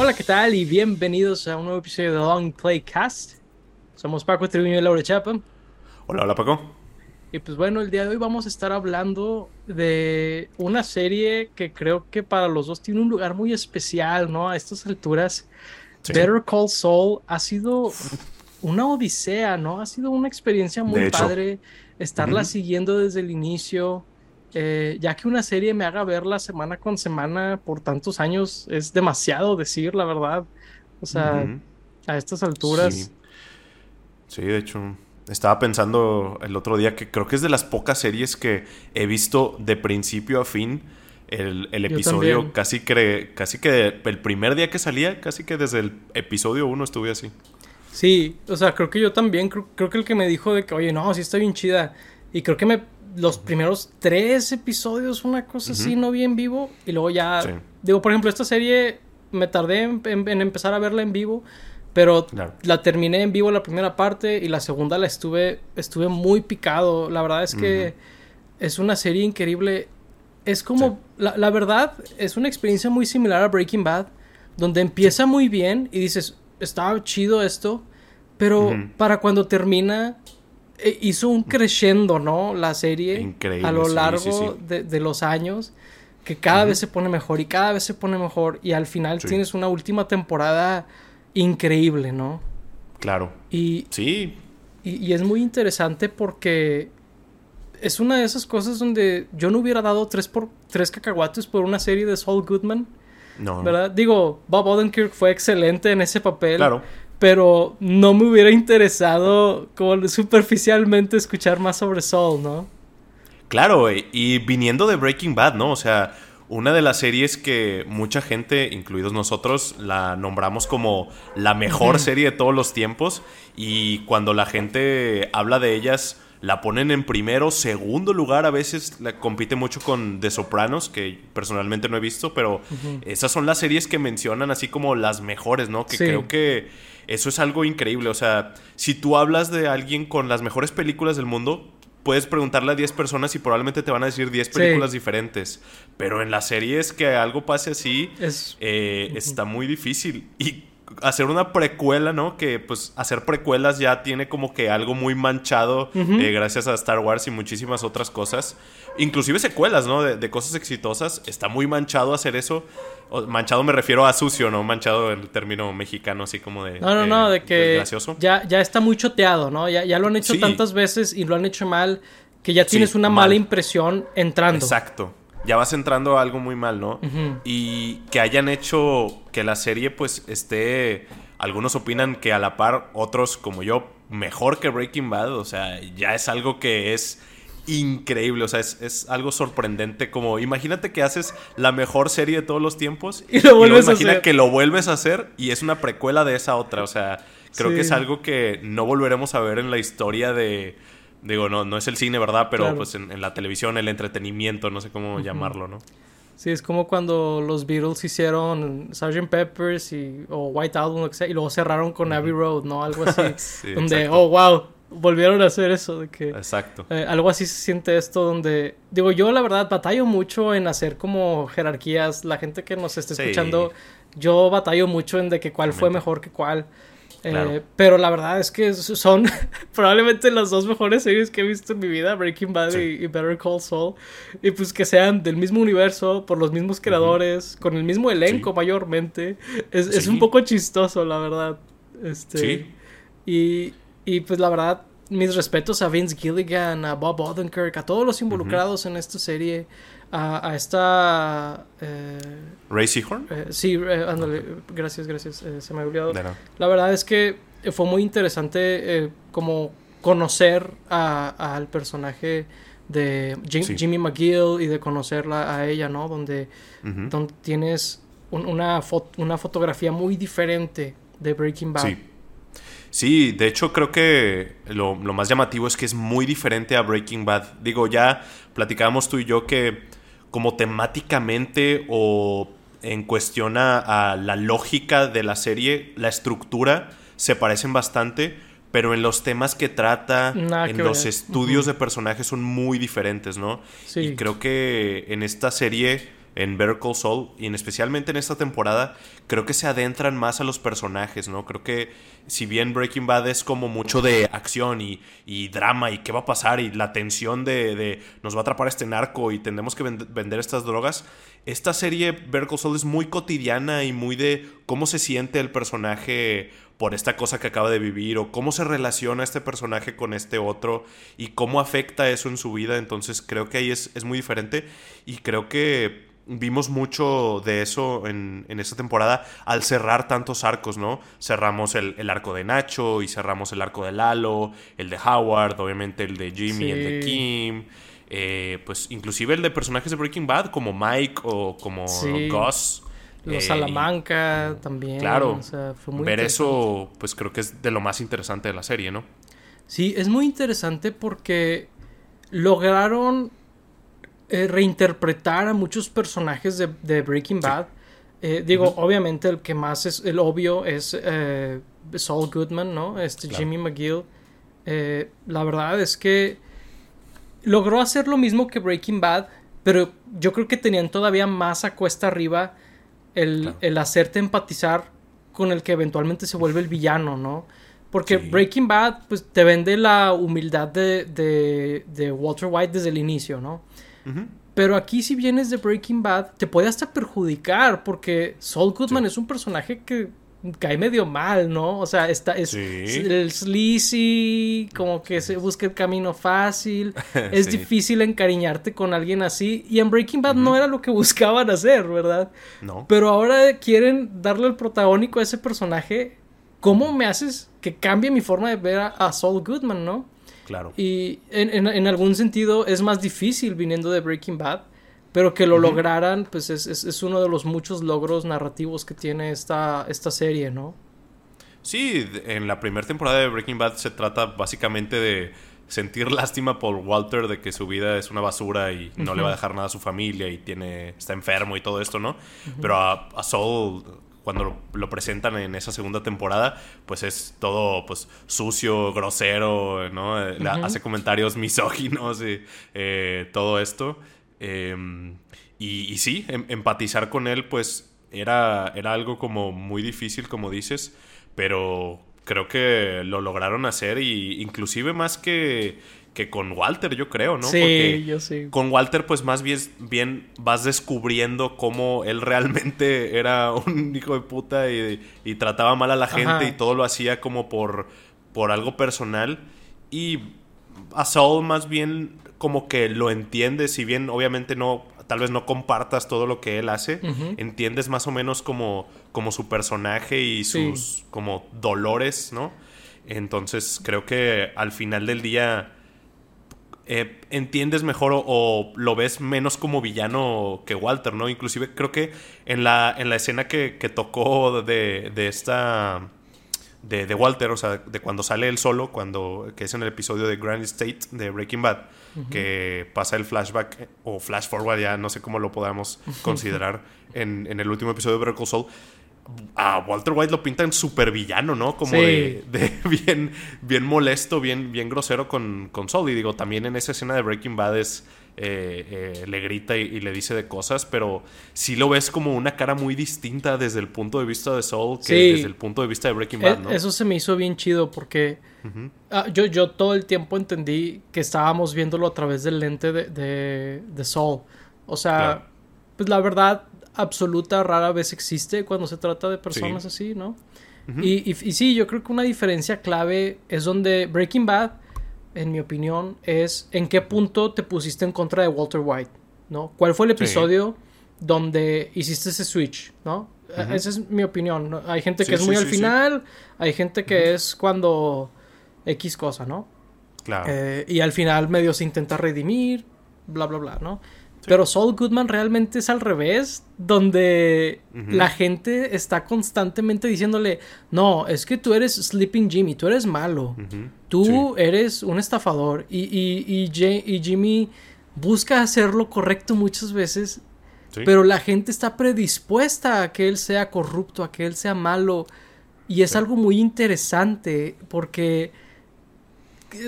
Hola, ¿qué tal? Y bienvenidos a un nuevo episodio de Long Play Cast. Somos Paco Tribuño y Laura Chapa. Hola, hola Paco. Y pues bueno, el día de hoy vamos a estar hablando de una serie que creo que para los dos tiene un lugar muy especial, ¿no? A estas alturas. Better Call Saul ha sido una odisea, ¿no? Ha sido una experiencia muy padre estarla siguiendo desde el inicio. Eh, ya que una serie me haga verla semana con semana por tantos años es demasiado decir, la verdad. O sea, a estas alturas. Sí. de hecho, estaba pensando el otro día que creo que es de las pocas series que he visto de principio a fin. El, episodio casi que, casi que el primer día que salía, casi que desde el episodio 1 estuve así. Sí, o sea, creo que yo también, creo, creo que el que me dijo de que, oye, no, sí está bien chida. Y creo que me los primeros tres episodios, una cosa así, no vi en vivo. Y luego ya. Digo, por ejemplo, esta serie me tardé en, empezar a verla en vivo. Pero la terminé en vivo la primera parte y la segunda la estuve, estuve muy picado. La verdad es que es una serie increíble. Es como, la, verdad, es una experiencia muy similar a Breaking Bad, donde empieza muy bien y dices, está chido esto, pero para cuando termina hizo un crescendo, ¿no? La serie Increíble, a lo largo De, los años, que cada vez se pone mejor y cada vez se pone mejor y al final tienes una última temporada increíble, ¿no? Claro. Y, sí. Y, es muy interesante porque es una de esas cosas donde yo no hubiera dado tres, por, tres cacahuates por una serie de Saul Goodman. No. ¿Verdad? Digo, Bob Odenkirk fue excelente en ese papel. Claro pero no me hubiera interesado como superficialmente escuchar más sobre Saul, ¿no? Claro, y viniendo de Breaking Bad, ¿no? O sea, una de las series que mucha gente, incluidos nosotros, la nombramos como la mejor serie de todos los tiempos y cuando la gente habla de ellas la ponen en primero, segundo lugar, a veces la compite mucho con The Sopranos, que personalmente no he visto, pero esas son las series que mencionan así como las mejores, ¿no? Que creo que eso es algo increíble. O sea, si tú hablas de alguien con las mejores películas del mundo, puedes preguntarle a 10 personas y probablemente te van a decir 10 películas diferentes. Pero en las series que algo pase así, eh, está muy difícil. Y hacer una precuela, ¿no? Que pues hacer precuelas ya tiene como que algo muy manchado eh, gracias a Star Wars y muchísimas otras cosas. Inclusive secuelas, ¿no? De, cosas exitosas. Está muy manchado hacer eso. manchado me refiero a sucio, ¿no? Manchado el término mexicano, así como de... No, no, no, de que gracioso. Ya, ya está muy choteado, ¿no? Ya, ya lo han hecho tantas veces y lo han hecho mal que ya tienes una mala impresión entrando. Exacto ya vas entrando a algo muy mal, ¿no? Y que hayan hecho que la serie pues esté, algunos opinan que a la par, otros como yo, mejor que Breaking Bad, o sea, ya es algo que es increíble, o sea, es, algo sorprendente, como imagínate que haces la mejor serie de todos los tiempos y, lo vuelves imagina que lo vuelves a hacer y es una precuela de esa otra, o sea, creo que es algo que no volveremos a ver en la historia de Digo, no, no es el cine, ¿verdad? Pero pues en, la televisión, el entretenimiento, no sé cómo llamarlo, ¿no? Sí, es como cuando los Beatles hicieron Sgt. Peppers y, o White Album, lo que sea, y luego cerraron con Abbey Road, ¿no? Algo así. donde, oh, wow, volvieron a hacer eso. De que, exacto. Eh, algo así se siente esto, donde, digo, yo la verdad batallo mucho en hacer como jerarquías. La gente que nos esté escuchando, yo batallo mucho en de que cuál fue mejor que cuál. Eh, pero la verdad es que son probablemente las dos mejores series que he visto en mi vida, Breaking Bad y, Better Call Saul. Y pues que sean del mismo universo, por los mismos creadores, con el mismo elenco mayormente. Es, un poco chistoso, la verdad. Este, sí. Y, y pues la verdad, mis respetos a Vince Gilligan, a Bob Odenkirk, a todos los involucrados en esta serie a, esta... Eh, ¿Ray Seahorn? Eh, sí, eh, ándale, gracias, gracias, eh, se me ha olvidado. La verdad es que fue muy interesante como conocer al personaje de Jimmy McGill y de conocerla a ella, ¿no? Donde, donde tienes una, una fotografía muy diferente de Breaking Bad. Sí. Sí, de hecho creo que lo, lo, más llamativo es que es muy diferente a Breaking Bad. Digo, ya platicábamos tú y yo que como temáticamente o en cuestión a, la lógica de la serie, la estructura, se parecen bastante, pero en los temas que trata, en los estudios de personajes son muy diferentes, ¿no? Sí. Y creo que en esta serie en Better Call Saul y en especialmente en esta temporada creo que se adentran más a los personajes, ¿no? Creo que si bien Breaking Bad es como mucho de acción y, drama y qué va a pasar y la tensión de, nos va a atrapar este narco y tendremos que vender estas drogas, esta serie Better Call Saul es muy cotidiana y muy de cómo se siente el personaje por esta cosa que acaba de vivir o cómo se relaciona este personaje con este otro y cómo afecta eso en su vida. Entonces creo que ahí es, es muy diferente y creo que vimos mucho de eso en, en, esta temporada al cerrar tantos arcos, ¿no? Cerramos el, arco de Nacho y cerramos el arco de Lalo, el de Howard, obviamente el de Jimmy, el de Kim. Eh, pues inclusive el de personajes de Breaking Bad como Mike o como Gus. Los eh, Salamanca también. Claro. ver eso, pues creo que es de lo más interesante de la serie, ¿no? Sí, es muy interesante porque lograron eh, reinterpretar a muchos personajes de, Breaking Bad. Eh, digo, obviamente el que más es el obvio es eh, Saul Goodman, ¿no? Este Jimmy McGill. la verdad es que logró hacer lo mismo que Breaking Bad, pero yo creo que tenían todavía más a cuesta arriba el, hacerte empatizar con el que eventualmente se vuelve el villano, ¿no? Porque Breaking Bad, pues te vende la humildad de, de, de Walter White desde el inicio, ¿no? Pero aquí si vienes de Breaking Bad, te puede hasta perjudicar porque Saul Goodman es un personaje que cae medio mal, ¿no? O sea, está, es, el sleazy, como que se busca el camino fácil. Es difícil encariñarte con alguien así. Y en Breaking Bad no era lo que buscaban hacer, ¿verdad? No. Pero ahora quieren darle el protagónico a ese personaje. ¿Cómo me haces que cambie mi forma de ver a, a Saul Goodman, no? Claro. Y en, algún sentido es más difícil viniendo de Breaking Bad, pero que lo lograran, pues es, uno de los muchos logros narrativos que tiene esta, esta serie, ¿no? Sí, en la primera temporada de Breaking Bad se trata básicamente de sentir lástima por Walter de que su vida es una basura y no le va a dejar nada a su familia y tiene está enfermo y todo esto, ¿no? Pero a, a Saul cuando lo, presentan en esa segunda temporada, pues es todo pues sucio, grosero, ¿no? Hace comentarios misóginos y eh, todo esto. Em, y, sí, em, empatizar con él, pues era, era algo como muy difícil, como dices, pero creo que lo lograron hacer y inclusive más que que con Walter, yo creo, ¿no? Sí, yo sí. Con Walter, pues más bien, bien vas descubriendo cómo él realmente era un hijo de puta y, trataba mal a la gente y todo lo hacía como por, por algo personal. Y a Saul más bien como que lo entiendes, si bien obviamente no, tal vez no compartas todo lo que él hace, entiendes más o menos como, como su personaje y sus como dolores, ¿no? Entonces creo que al final del día eh, entiendes mejor o, lo ves menos como villano que Walter, ¿no? Inclusive creo que en la, en la escena que, tocó de, de esta... De, Walter, o sea, de cuando sale él solo, cuando, que es en el episodio de Grand State de Breaking Bad, que pasa el flashback o flash forward, ya no sé cómo lo podamos considerar, en, en, el último episodio de Breaking Soul a Walter White lo pintan súper villano, ¿no? Como de, bien, bien molesto, bien, bien grosero con, con Saul. Y digo, también en esa escena de Breaking Bad es, eh, eh, le grita y, le dice de cosas, pero sí lo ves como una cara muy distinta desde el punto de vista de Saul que desde el punto de vista de Breaking Bad, ¿no? Eso se me hizo bien chido porque ah, yo, yo todo el tiempo entendí que estábamos viéndolo a través del lente de, de, de Saul. O sea, pues la verdad absoluta rara vez existe cuando se trata de personas así, ¿no? y, y, sí, yo creo que una diferencia clave es donde Breaking Bad, en mi opinión, es en qué punto te pusiste en contra de Walter White, ¿no? ¿Cuál fue el episodio donde hiciste ese switch, ¿no? Esa es mi opinión. Hay gente que es muy al final, hay gente que es cuando X cosa, ¿no? Claro. Eh, y al final medio se intenta redimir, bla, bla, bla, ¿no? Pero Saul Goodman realmente es al revés, donde la gente está constantemente diciéndole, no, es que tú eres Sleeping Jimmy, tú eres malo, tú eres un estafador. Y, y, y, Jimmy busca hacer lo correcto muchas veces, pero la gente está predispuesta a que él sea corrupto, a que él sea malo. Y es algo muy interesante porque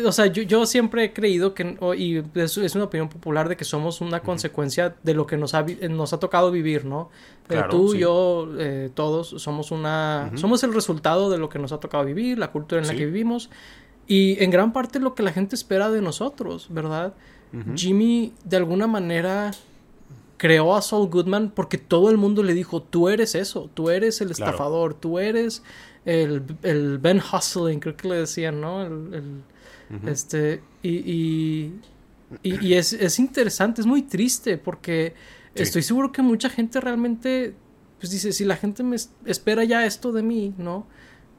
o sea, yo, siempre he creído que, y es, es, una opinión popular, de que somos una consecuencia de lo que nos ha, nos ha tocado vivir, ¿no? Eh, tú, yo, eh, todos somos una, somos el resultado de lo que nos ha tocado vivir, la cultura en la que vivimos, y en gran parte lo que la gente espera de nosotros, ¿verdad? Jimmy, de alguna manera, creó a Saul Goodman porque todo el mundo le dijo, tú eres eso, tú eres el estafador, tú eres el, el, Ben Hustling, creo que le decían, ¿no? El, este, y, y, es, interesante, es muy triste porque estoy seguro que mucha gente realmente, pues dice, si la gente me espera ya esto de mí, ¿no?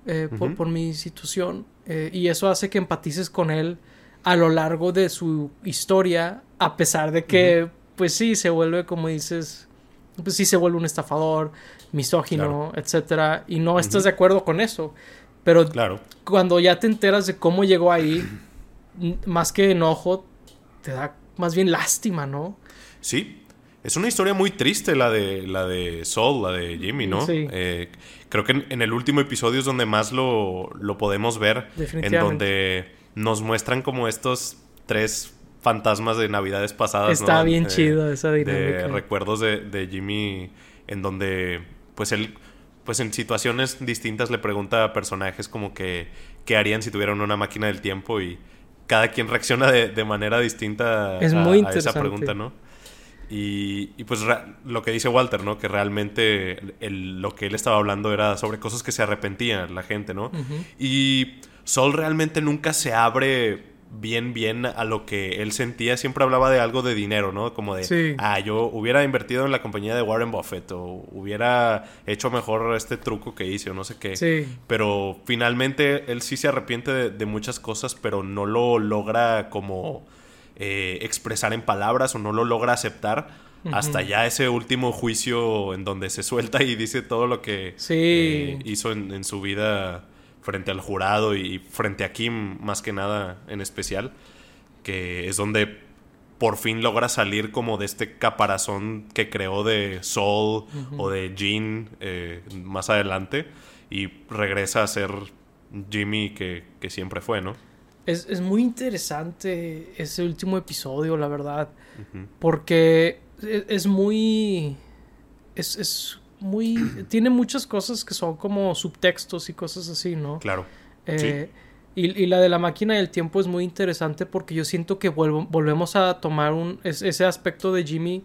Eh, por, mi situación, eh, y eso hace que empatices con él a lo largo de su historia, a pesar de que, pues sí, se vuelve, como dices, pues sí se vuelve un estafador, misógino, etcétera, y no estás de acuerdo con eso. Pero claro. cuando ya te enteras de cómo llegó ahí, más que enojo, te da más bien lástima, ¿no? Sí. Es una historia muy triste la de la de Saul, la de Jimmy, ¿no? Sí. Eh, creo que en, el último episodio es donde más lo, lo podemos ver. En donde nos muestran como estos tres fantasmas de navidades pasadas. Está bien chido esa dinámica. De recuerdos de, de Jimmy en donde pues él pues en situaciones distintas le pregunta a personajes como que qué harían si tuvieran una máquina del tiempo y cada quien reacciona de, manera distinta es a, muy esa pregunta, ¿no? Y, y pues lo que dice Walter, ¿no? Que realmente lo que él estaba hablando era sobre cosas que se arrepentían la gente, ¿no? Y Sol realmente nunca se abre bien, bien a lo que él sentía. Siempre hablaba de algo de dinero, ¿no? Como de, ah, yo hubiera invertido en la compañía de Warren Buffett o hubiera hecho mejor este truco que hice o no sé qué. Sí. Pero finalmente él sí se arrepiente de, muchas cosas, pero no lo logra como eh, expresar en palabras o no lo logra aceptar. Hasta ya ese último juicio en donde se suelta y dice todo lo que eh, hizo en su vida frente al jurado y frente a Kim más que nada en especial, que es donde por fin logra salir como de este caparazón que creó de Soul o de Jean eh, más adelante y regresa a ser Jimmy que, siempre fue, ¿no? Es, muy interesante ese último episodio, la verdad, porque es, es muy... Es, es, muy. tiene muchas cosas que son como subtextos y cosas así, ¿no? Claro. Eh, y, la de la máquina del tiempo es muy interesante porque yo siento que volvemos a tomar un, ese aspecto de Jimmy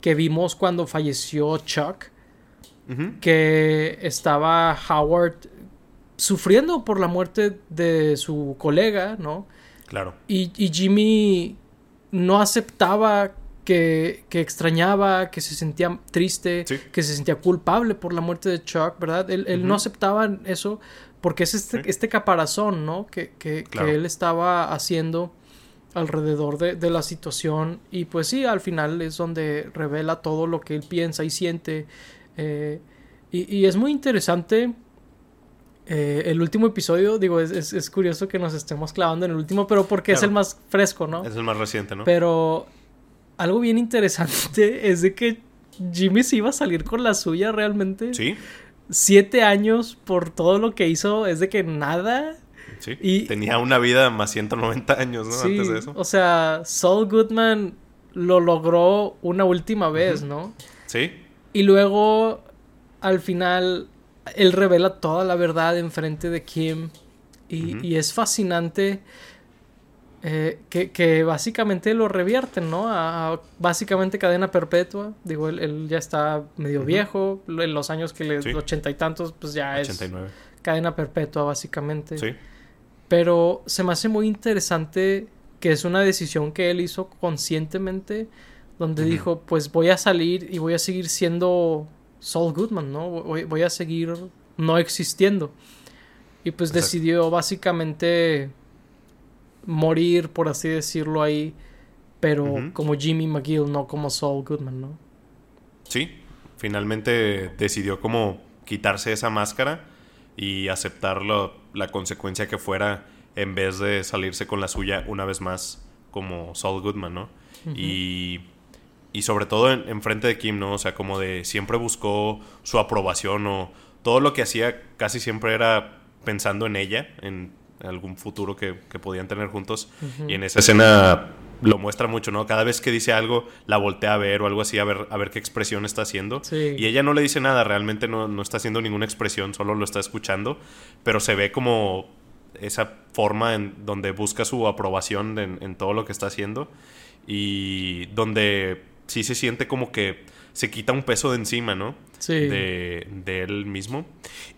que vimos cuando falleció Chuck. Que estaba Howard sufriendo por la muerte de su colega, ¿no? Claro. Y, y Jimmy no aceptaba que, extrañaba, que se sentía triste, que se sentía culpable por la muerte de Chuck, ¿verdad? Él, no aceptaba eso porque es este, este caparazón, ¿no? Que, él estaba haciendo alrededor de, la situación y pues sí, al final es donde revela todo lo que él piensa y siente eh, y, es muy interesante eh, el último episodio, digo, es, curioso que nos estemos clavando en el último, pero porque es el más fresco, ¿no? Es el más reciente, ¿no? Pero algo bien interesante es de que Jimmy se iba a salir con la suya realmente. Sí. Siete años por todo lo que hizo, es de que nada. Sí. Y, Tenía una vida más 190 años, ¿no? Antes de eso. O sea, Saul Goodman lo logró una última vez, ¿no? Sí. Y luego, al final, él revela toda la verdad enfrente de Kim. Y, y es fascinante eh, que, básicamente lo revierten, ¿no? A, básicamente cadena perpetua. Digo, él, ya está medio viejo. En los años que le... ochenta y tantos, pues ya es... Cadena perpetua, básicamente. Sí. Pero se me hace muy interesante que es una decisión que él hizo conscientemente, donde dijo, pues voy a salir y voy a seguir siendo Saul Goodman, ¿no? Voy, a seguir no existiendo. Y pues decidió básicamente morir, por así decirlo ahí, pero como Jimmy McGill, no como Saul Goodman, ¿no? Sí, finalmente decidió como quitarse esa máscara y aceptar la consecuencia que fuera en vez de salirse con la suya una vez más como Saul Goodman, ¿no? Y y sobre todo en, frente de Kim, ¿no? O sea, como de siempre buscó su aprobación o todo lo que hacía casi siempre era pensando en ella, en algún futuro que, podían tener juntos. Y en esa escena lo muestra mucho, ¿no? Cada vez que dice algo, la voltea a ver o algo así, a ver, a ver qué expresión está haciendo. Y ella no le dice nada, realmente no, no está haciendo ninguna expresión, solo lo está escuchando, pero se ve como esa forma en donde busca su aprobación en, todo lo que está haciendo y donde sí se siente como que se quita un peso de encima, ¿no? Sí. De, de él mismo.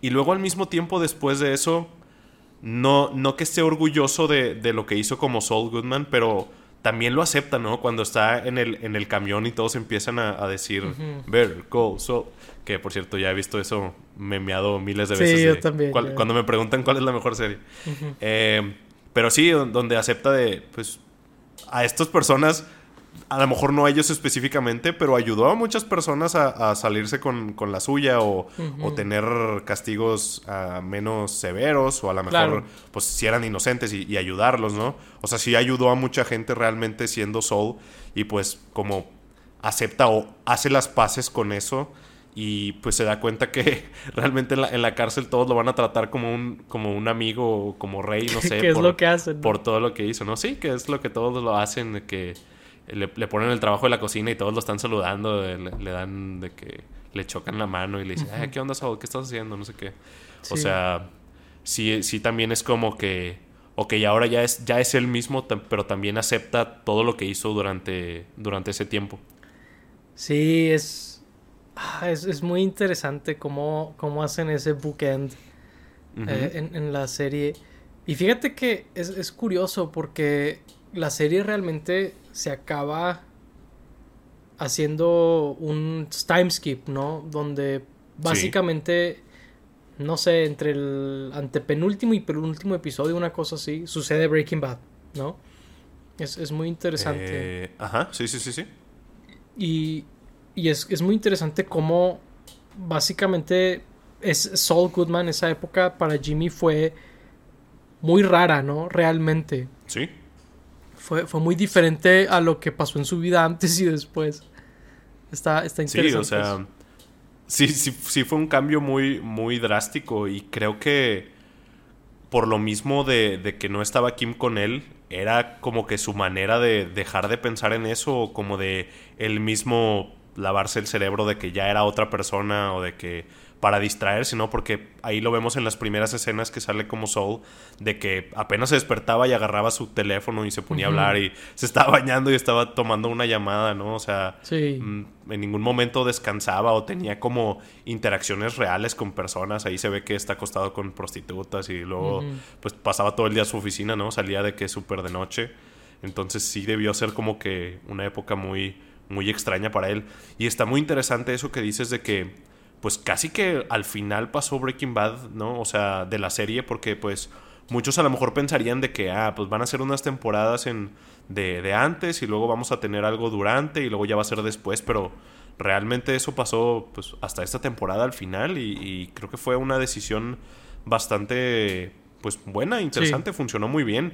Y luego al mismo tiempo después de eso, no, no que esté orgulloso de, de lo que hizo como Saul Goodman, pero también lo acepta, ¿no? Cuando está en el, en el camión y todos empiezan a, decir, ver, go, so. Que por cierto, ya he visto eso memeado miles de veces. Sí, yo también. Cuando me preguntan cuál es la mejor serie. Eh, pero sí, donde acepta de, pues, a estas personas a lo mejor no a ellos específicamente, pero ayudó a muchas personas a, salirse con, la suya o, tener castigos ah, menos severos o a lo mejor, pues si eran inocentes y, ayudarlos, ¿no? O sea, sí ayudó a mucha gente realmente siendo Soul y pues como acepta o hace las paces con eso y pues se da cuenta que realmente en la, en la cárcel todos lo van a tratar como un, como un amigo o como rey, no sé. ¿Qué es lo que hacen? Por todo lo que hizo, ¿no? Sí, que es lo que todos lo hacen, que le, ponen el trabajo de la cocina y todos lo están saludando, le, dan de que le chocan la mano y le dicen, ¿qué onda, Saúl? ¿Qué estás haciendo? No sé qué. O sea, sí, sí también es como que, ok, ahora ya es, ya es él mismo, pero también acepta todo lo que hizo durante, durante ese tiempo. Sí, es, ah, es, muy interesante cómo, cómo hacen ese bookend eh, en, en, la serie. Y fíjate que es, es curioso porque la serie realmente se acaba haciendo un time skip, ¿no? Donde básicamente, no sé, entre el antepenúltimo y penúltimo episodio, una cosa así, sucede Breaking Bad, ¿no? Es, muy interesante. Eh, ajá, sí, sí, sí, sí. Y, y es, es, muy interesante cómo básicamente es Saul Goodman, esa época para Jimmy fue muy rara, ¿no? Realmente. Sí. Fue, fue muy diferente a lo que pasó en su vida antes y después. Está, está interesante. Sí, o sea, sí, sí, sí fue un cambio muy, muy drástico y creo que por lo mismo de, de, que no estaba Kim con él, era como que su manera de dejar de pensar en eso, o como de él mismo lavarse el cerebro de que ya era otra persona o de que para distraerse, ¿no? Porque ahí lo vemos en las primeras escenas que sale como Soul, de que apenas se despertaba y agarraba su teléfono y se ponía a hablar y se estaba bañando y estaba tomando una llamada, ¿no? O sea, mm, en ningún momento descansaba o tenía como interacciones reales con personas. Ahí se ve que está acostado con prostitutas y luego pues pasaba todo el día a su oficina, ¿no? Salía de que súper de noche. Entonces sí debió ser como que una época muy, muy extraña para él. Y está muy interesante eso que dices de que pues casi que al final pasó Breaking Bad, ¿no? O sea, de la serie, porque pues muchos a lo mejor pensarían de que, ah, pues van a ser unas temporadas en, de, de antes y luego vamos a tener algo durante y luego ya va a ser después, pero realmente eso pasó pues hasta esta temporada al final y, creo que fue una decisión bastante pues buena, interesante, funcionó muy bien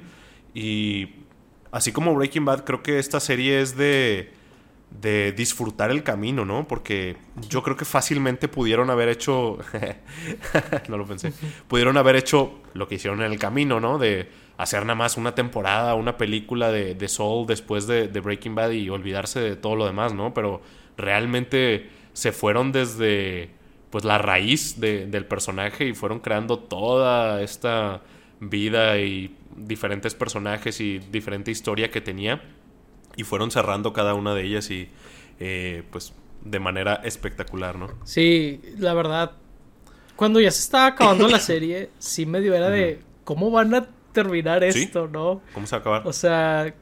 y así como Breaking Bad creo que esta serie es de de disfrutar el camino, ¿no? Porque yo creo que fácilmente pudieron haber hecho, no lo pensé, pudieron haber hecho lo que hicieron en el camino, ¿no? De hacer nada más una temporada, una película de, de Soul después de, Breaking Bad y olvidarse de todo lo demás, ¿no? Pero realmente se fueron desde, pues, la raíz del personaje y fueron creando toda esta vida y diferentes personajes y diferente historia que tenía y fueron cerrando cada una de ellas y eh, pues de manera espectacular, ¿no? Sí, la verdad, cuando ya se estaba acabando la serie, sí medio era de cómo van a terminar esto, ¿no? ¿Cómo se va a acabar? O sea,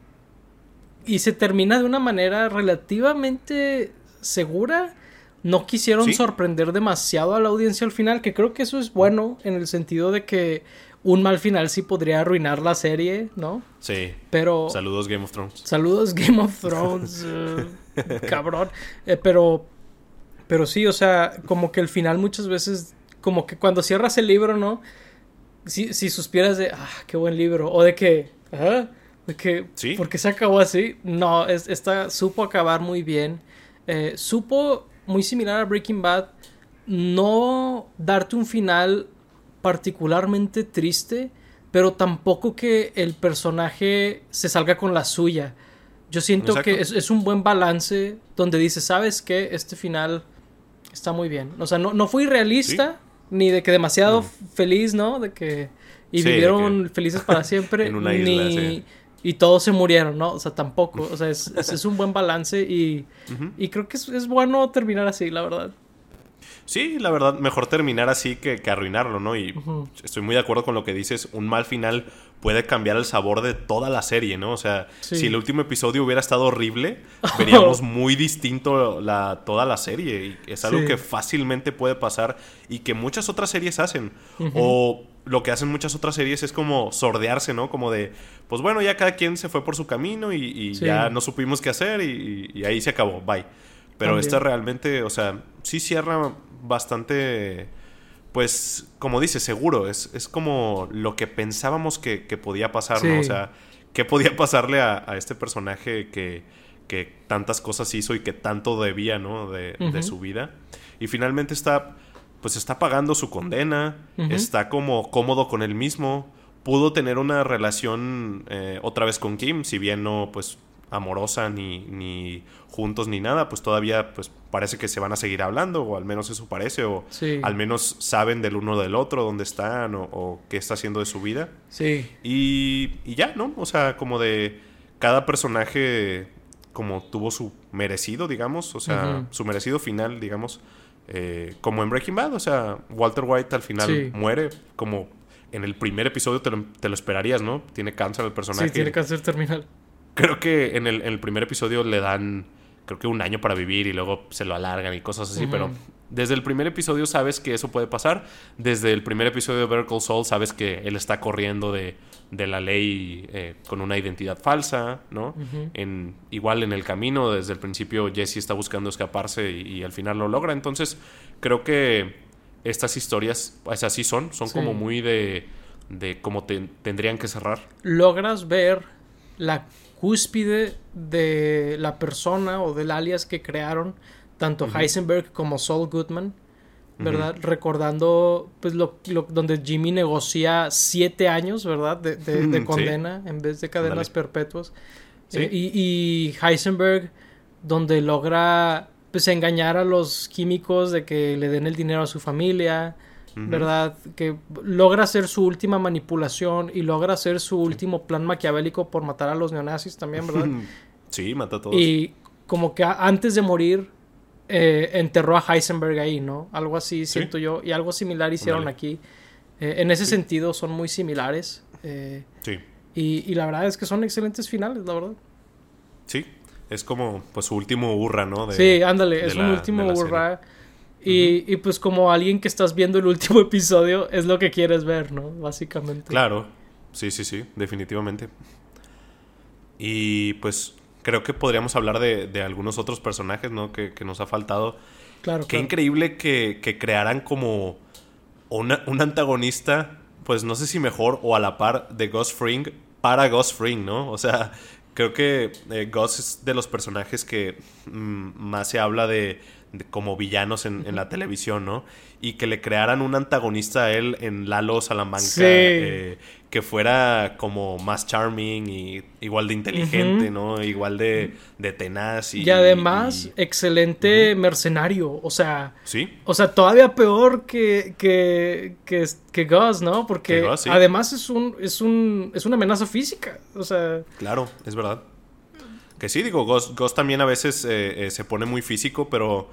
y se termina de una manera relativamente segura. No quisieron sorprender demasiado a la audiencia al final, que creo que eso es bueno en el sentido de que un mal final sí podría arruinar la serie, ¿no? Sí. Pero. Saludos Game of Thrones. Saludos Game of Thrones. Eh, cabrón. Eh, pero. Pero sí, o sea, como que el final muchas veces. Como que cuando cierras el libro, ¿no? Si, si suspieras de. Ah, qué buen libro. O de que. ¿Ah? De que. Sí. ¿Por qué se acabó así? No, es, esta supo acabar muy bien. Eh, supo, muy similar a Breaking Bad, no darte un final particularmente triste, pero tampoco que el personaje se salga con la suya. Yo siento que es, un buen balance donde dice, ¿sabes qué? Este final está muy bien. O sea, no, no fue irrealista, ni de que demasiado feliz, ¿no? De que... Y vivieron felices para siempre. en una isla, ni, y todos se murieron, ¿no? O sea, tampoco. O sea, es, es, un buen balance y, y creo que es, es, bueno terminar así, la verdad. Sí, la verdad, mejor terminar así que, que arruinarlo, ¿no? Y estoy muy de acuerdo con lo que dices. Un mal final puede cambiar el sabor de toda la serie, ¿no? O sea, si el último episodio hubiera estado horrible, veríamos muy distinto la, toda la serie. Y es algo que fácilmente puede pasar y que muchas otras series hacen. O lo que hacen muchas otras series es como sordearse, ¿no? Como de, pues bueno, ya cada quien se fue por su camino y, ya no supimos qué hacer y, ahí se acabó, bye. Pero esta realmente, o sea, sí cierra bastante, pues, como dice, seguro. Es, es como lo que pensábamos que, podía pasar, ¿no? O sea, ¿qué podía pasarle a, este personaje que, que, tantas cosas hizo y que tanto debía, ¿no? De, de su vida. Y finalmente está, pues, está pagando su condena, está como cómodo con él mismo. Pudo tener una relación eh, otra vez con Kim, si bien no, pues, amorosa ni, ni juntos ni nada, pues todavía pues parece que se van a seguir hablando, o al menos eso parece, o al menos saben del uno del otro, dónde están, o, qué está haciendo de su vida. Sí. Y, y, ya, ¿no? O sea, como de cada personaje como tuvo su merecido, digamos, o sea, su merecido final, digamos, eh, como en Breaking Bad, o sea, Walter White al final muere como en el primer episodio te lo, te lo, esperarías, ¿no? Tiene cáncer el personaje. Sí, tiene cáncer terminal creo que en el, primer episodio le dan, creo que un año para vivir y luego se lo alargan y cosas así, pero desde el primer episodio sabes que eso puede pasar. Desde el primer episodio de Better Call Saul sabes que él está corriendo de, la ley eh, con una identidad falsa, ¿no? en, igual en el camino, desde el principio Jesse está buscando escaparse y, al final lo logra. Entonces, creo que estas historias, pues así son, son como muy de, de cómo tendrían que cerrar. Logras ver la cúspide de la persona o del alias que crearon tanto Heisenberg como Saul Goodman, ¿verdad? Recordando, pues, lo, donde Jimmy negocia siete años, ¿verdad? De, condena en vez de cadenas perpetuas. Eh, y, Heisenberg, donde logra, pues, engañar a los químicos de que le den el dinero a su familia. ¿Verdad? Que logra hacer su última manipulación y logra hacer su último plan maquiavélico por matar a los neonazis también, ¿verdad? sí, mata a todos. Y como que antes de morir eh, enterró a Heisenberg ahí, ¿no? Algo así siento yo. Y algo similar hicieron aquí. Eh, en ese sentido son muy similares. Eh, sí. Y, la verdad es que son excelentes finales, la verdad. Sí, es como pues su último hurra, ¿no? sí, ándale, es un último hurra. Y, pues como alguien que estás viendo el último episodio es lo que quieres ver, ¿no? Básicamente. Claro, sí, sí, sí, definitivamente. Y pues creo que podríamos hablar de, algunos otros personajes, ¿no? Que, nos ha faltado. Claro. Qué increíble que, que, crearan como una, un antagonista, pues no sé si mejor o a la par de Ghost Fring para Ghost Fring, ¿no? O sea, creo que eh, Ghost es de los personajes que mm, más se habla de como villanos en, la televisión, ¿no? Y que le crearan un antagonista a él en Lalo Salamanca, eh, que fuera como más charming y igual de inteligente, ¿no? Igual de, de tenaz. Y, además, excelente mercenario, o sea... Sí. O sea, todavía peor que, que, que, Gus, ¿no? Porque además es, un, es, un, es una amenaza física, o sea... Claro, es verdad. Que sí, digo, Ghost, también a veces eh, eh, se pone muy físico, pero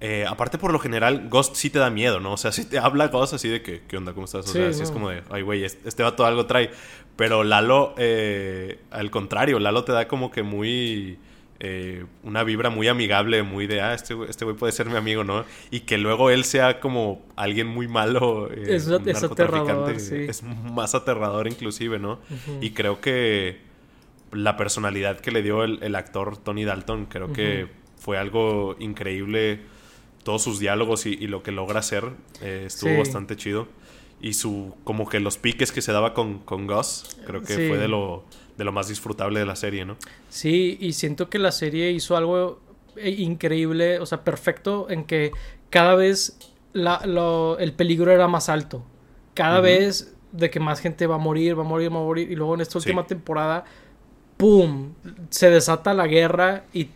eh, aparte, por lo general, Ghost sí te da miedo, ¿no? O sea, si te habla Ghost así de que, ¿qué onda? ¿Cómo estás? O sea, así es como de, ay, güey, este vato algo trae. Pero Lalo, eh, al contrario, Lalo te da como que muy. Eh, una vibra muy amigable, muy de, ah, este, este güey puede ser mi amigo, ¿no? Y que luego él sea como alguien muy malo. es, es aterrador, sí. Es más aterrador, inclusive, ¿no? Y creo que la personalidad que le dio el, actor Tony Dalton, creo que fue algo increíble todos sus diálogos y, lo que logra hacer eh, estuvo bastante chido. Y su, como que los piques que se daba con, con Gus, creo que fue de lo, de lo más disfrutable de la serie, ¿no? Sí, y siento que la serie hizo algo eh, increíble, o sea, perfecto, en que cada vez la, el peligro era más alto. Cada vez de que más gente va a morir, va a morir, va a morir. Y luego en esta última temporada, ¡pum! Se desata la guerra y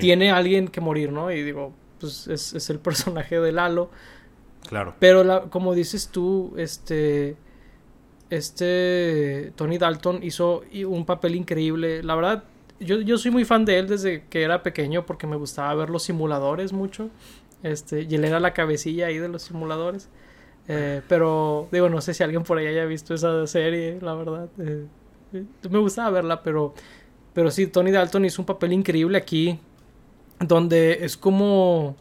tiene alguien que morir, ¿no? Y digo, pues es, es el personaje de Lalo. Claro. Pero la, como dices tú, este este Tony Dalton hizo un papel increíble. La verdad, yo, yo soy muy fan de él desde que era pequeño porque me gustaba ver los simuladores mucho. Este, y él era la cabecilla ahí de los simuladores. Eh, pero digo, no sé si alguien por ahí haya visto esa serie, la verdad. Eh, eh, me gustaba verla, pero, pero sí, Tony Dalton hizo un papel increíble aquí, donde es como,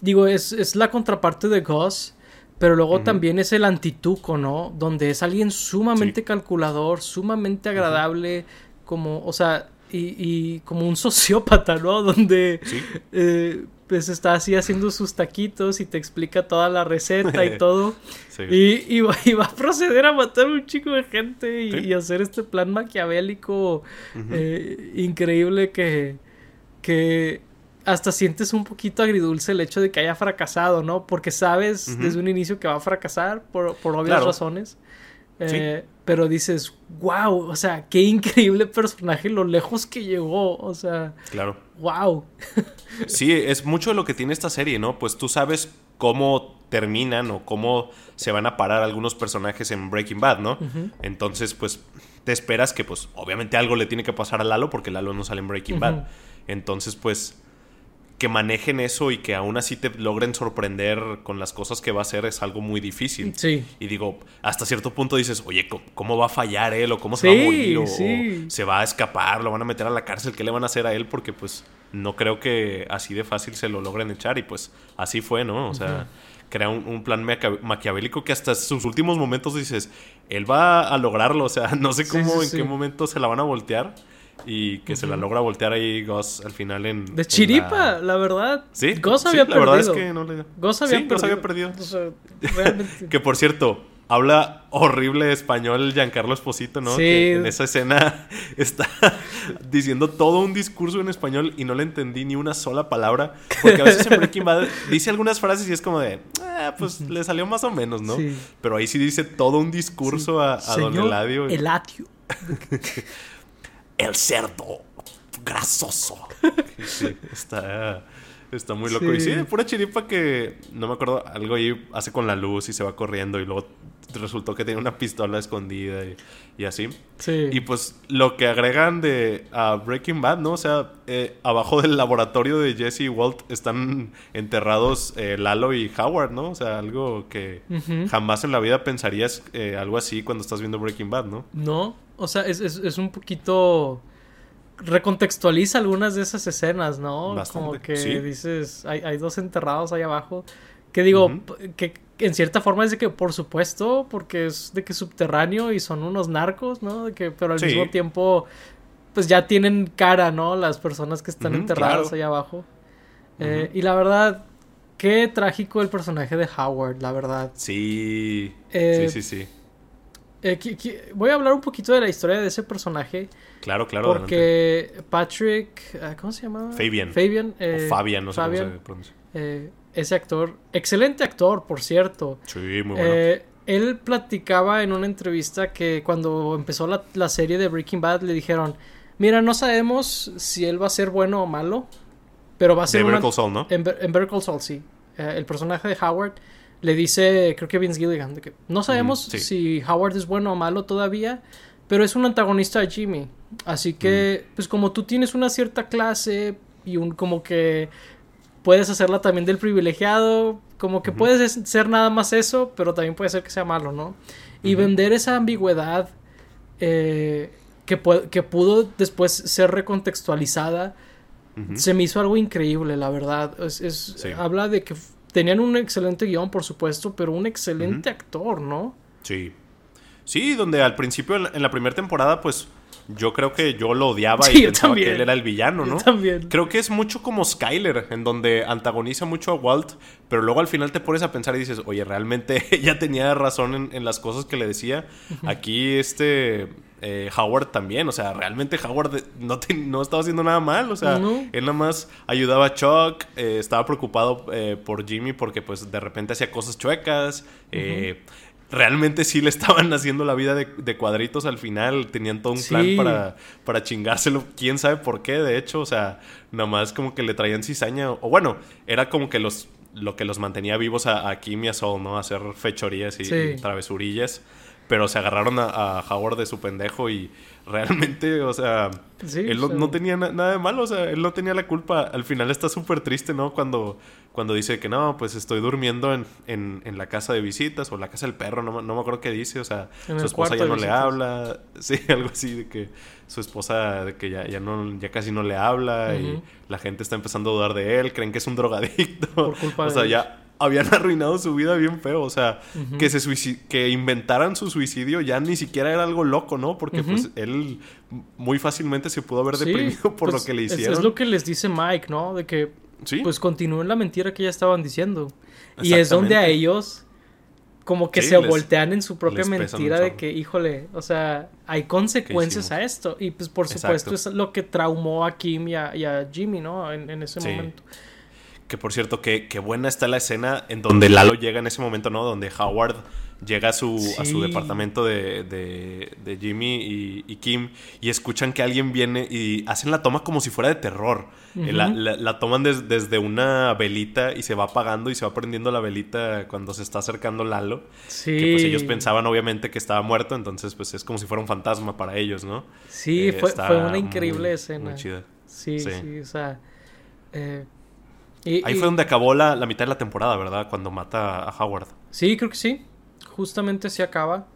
digo, es, es la contraparte de Gus pero luego también es el antituco, ¿no? Donde es alguien sumamente calculador, sumamente agradable, como, o sea, y, como un sociópata, ¿no? Donde eh, pues está así haciendo sus taquitos y te explica toda la receta y todo. Y, va, a proceder a matar un chico de gente y, hacer este plan maquiavélico eh, increíble que, que hasta sientes un poquito agridulce el hecho de que haya fracasado, ¿no? Porque sabes desde un inicio que va a fracasar por, por obvias razones. Eh, pero dices, wow, o sea, qué increíble personaje, lo lejos que llegó, o sea. Claro. Wow. sí, es mucho de lo que tiene esta serie, ¿no? Pues tú sabes cómo terminan o cómo se van a parar algunos personajes en Breaking Bad, ¿no? Entonces, pues te esperas que, pues, obviamente algo le tiene que pasar a Lalo porque Lalo no sale en Breaking Bad. Entonces, pues que manejen eso y que aún así te logren sorprender con las cosas que va a hacer es algo muy difícil. Sí. Y digo, hasta cierto punto dices, oye, ¿cómo va a fallar él? ¿O cómo se va a morir? O, se va a escapar? ¿Lo van a meter a la cárcel? ¿Qué le van a hacer a él? Porque pues no creo que así de fácil se lo logren echar. Y pues así fue, ¿no? O sea, crea un, plan maquiavélico que hasta sus últimos momentos dices, él va a lograrlo. O sea, no sé cómo, en qué momento se la van a voltear y que se la logra voltear ahí Goss al final en. De chiripa, la... verdad. Sí. Goss había perdido. La verdad es que no le. Goss había perdido. había perdido. realmente. que por cierto, habla horrible español Giancarlo Esposito, ¿no? Sí. Que en esa escena está diciendo todo un discurso en español y no le entendí ni una sola palabra. Porque a veces en Breaking Bad dice algunas frases y es como de, ah, pues le salió más o menos, ¿no? Sí. Pero ahí sí dice todo un discurso a, a Don Eladio. Eladio. El cerdo grasoso. Sí, está, está muy loco. Y sí, pura chiripa que no me acuerdo, algo ahí hace con la luz y se va corriendo y luego resultó que tiene una pistola escondida y, así. Sí. Y pues lo que agregan de Breaking Bad, ¿no? O sea, eh, abajo del laboratorio de Jesse y Walt están enterrados eh, Lalo y Howard, ¿no? O sea, algo que jamás en la vida pensarías eh, algo así cuando estás viendo Breaking Bad, ¿no? No, o sea, es, es, un poquito recontextualiza algunas de esas escenas, ¿no? Como que dices, hay, hay, dos enterrados ahí abajo. Que digo, que en cierta forma es de que, por supuesto, porque es de que subterráneo y son unos narcos, ¿no? De que, pero al mismo tiempo, pues ya tienen cara, ¿no? Las personas que están enterradas ahí abajo. Eh, y la verdad, qué trágico el personaje de Howard, la verdad. Sí. sí, sí, sí. Eh, voy a hablar un poquito de la historia de ese personaje. Claro, claro. Porque Patrick, ah, ¿cómo se llama? Fabian. Fabian. Eh, Fabian, no sé cómo se pronuncia. Eh, ese actor, excelente actor, por cierto. Sí, muy bueno. él platicaba en una entrevista que cuando empezó la, serie de Breaking Bad le dijeron, mira, no sabemos si él va a ser bueno o malo, pero va a ser... En Better Call ¿no? En, en Saul, sí. el personaje de Howard le dice, creo que Vince Gilligan, que no sabemos si Howard es bueno o malo todavía, pero es un antagonista a Jimmy. Así que, pues como tú tienes una cierta clase y un como que puedes hacerla también del privilegiado, como que puedes ser nada más eso, pero también puede ser que sea malo, ¿no? Y vender esa ambigüedad eh, que, que pudo después ser recontextualizada, se me hizo algo increíble, la verdad. Es, Habla de que tenían un excelente guion, por supuesto, pero un excelente actor, ¿no? Sí. Sí, donde al principio, en la primera temporada, pues yo creo que yo lo odiaba y pensaba que él era el villano, ¿no? también. Creo que es mucho como Skyler, en donde antagoniza mucho a Walt, pero luego al final te pones a pensar y dices, oye, realmente ella tenía razón en, las cosas que le decía. Aquí este eh, Howard también, o sea, realmente Howard no, no estaba haciendo nada mal, o sea, él nada más ayudaba a Chuck, eh, estaba preocupado eh, por Jimmy porque pues de repente hacía cosas chuecas, realmente sí le estaban haciendo la vida de, cuadritos al final. Tenían todo un plan para, para chingárselo. Quién sabe por qué, de hecho. O sea, nomás como que le traían cizaña. O bueno, era como que los lo que los mantenía vivos a, Kim y a Sol, ¿no? hacer fechorías y, travesurillas. Pero se agarraron a, Howard de su pendejo y realmente, o sea, él no, tenía nada de malo, o sea, él no tenía la culpa. Al final está súper triste, ¿no? Cuando, cuando dice que no, pues estoy durmiendo en, en, la casa de visitas o la casa del perro, no, no me acuerdo qué dice, o sea, su esposa ya no le habla, sí, algo así de que su esposa de que ya, ya, no, ya casi no le habla y la gente está empezando a dudar de él, creen que es un drogadicto. Por culpa o sea, ya habían arruinado su vida bien feo. O sea, que se que inventaran su suicidio ya ni siquiera era algo loco, ¿no? Porque pues él muy fácilmente se pudo haber deprimido por pues, lo que le hicieron. Es, lo que les dice Mike, ¿no? De que pues continúen la mentira que ya estaban diciendo. Y es donde a ellos como que se voltean en su propia mentira de que, híjole, o sea, hay consecuencias a esto. Y pues por supuesto es lo que traumó a Kim y a, Jimmy, ¿no? En, ese momento. Que por cierto, que, buena está la escena en donde Lalo llega en ese momento, ¿no? Donde Howard llega a su, a su departamento de, de, Jimmy y, Kim y escuchan que alguien viene y hacen la toma como si fuera de terror. Eh, la, toman desde una velita y se va apagando y se va prendiendo la velita cuando se está acercando Lalo. Sí. Que pues ellos pensaban obviamente que estaba muerto, entonces pues es como si fuera un fantasma para ellos, ¿no? Sí, eh, fue, fue, una increíble escena. Muy chida. Sí, sí, o sea... Eh, Ahí fue donde acabó la, la, mitad de la temporada, ¿verdad? Cuando mata a Howard. Sí, creo que sí justamente se acaba.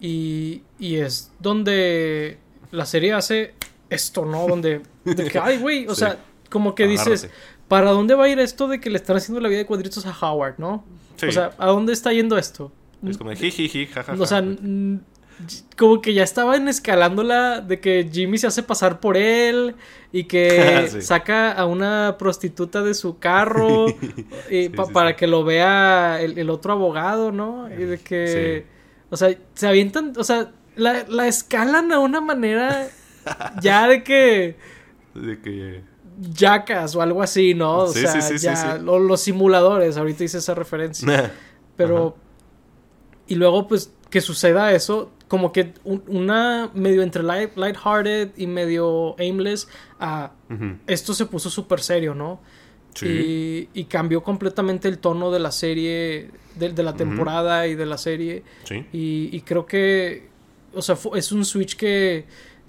y, y, es donde la serie hace esto, ¿no? Donde, de que, ay, güey, o sea, como que dices, ¿para dónde va a ir esto de que le están haciendo la vida de cuadritos a Howard, ¿no? O sea, ¿a dónde está yendo esto? Es como jiji, jajaja. O sea, como que ya estaban escalándola de que Jimmy se hace pasar por él y que saca a una prostituta de su carro y para que lo vea el, otro abogado, ¿no? Y de que, o sea, se avientan, o sea, la, la escalan a una manera ya de que... De que... Jackas o algo así, ¿no? O sea, ya, los simuladores, ahorita hice esa referencia. Pero... Y luego, pues, que suceda eso, como que una medio entre light, lighthearted y medio aimless a esto se puso súper serio, ¿no? Sí. Y, cambió completamente el tono de la serie, de, la temporada y de la serie. Sí. Y, creo que, o sea, es un switch que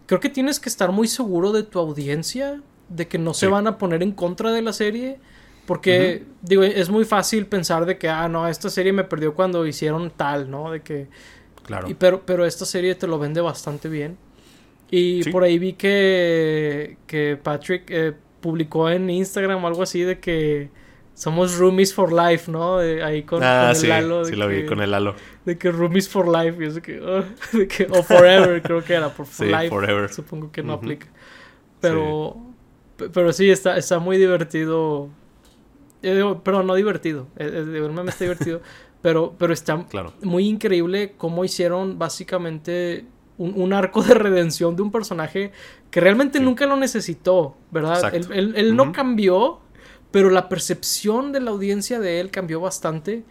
creo que tienes que estar muy seguro de tu audiencia, de que no se van a poner en contra de la serie. Porque, digo, es muy fácil pensar de que, ah, no, esta serie me perdió cuando hicieron tal, ¿no? De que Claro. pero, pero esta serie te lo vende bastante bien. Y por ahí vi que, que Patrick eh, publicó en Instagram o algo así de que somos roomies for life, ¿no? ahí con, ah, el Lalo. sí, lo vi con el Lalo. De que roomies for life. Y que, oh, de que, o forever, creo que era. Por sí, life. Forever. Supongo que no aplica. Pero, sí. pero sí, está, está muy divertido. pero no divertido. De verdad me está divertido. Pero, pero está muy increíble cómo hicieron básicamente un, arco de redención de un personaje que realmente nunca lo necesitó, ¿verdad? Él, no cambió, pero la percepción de la audiencia de él cambió bastante.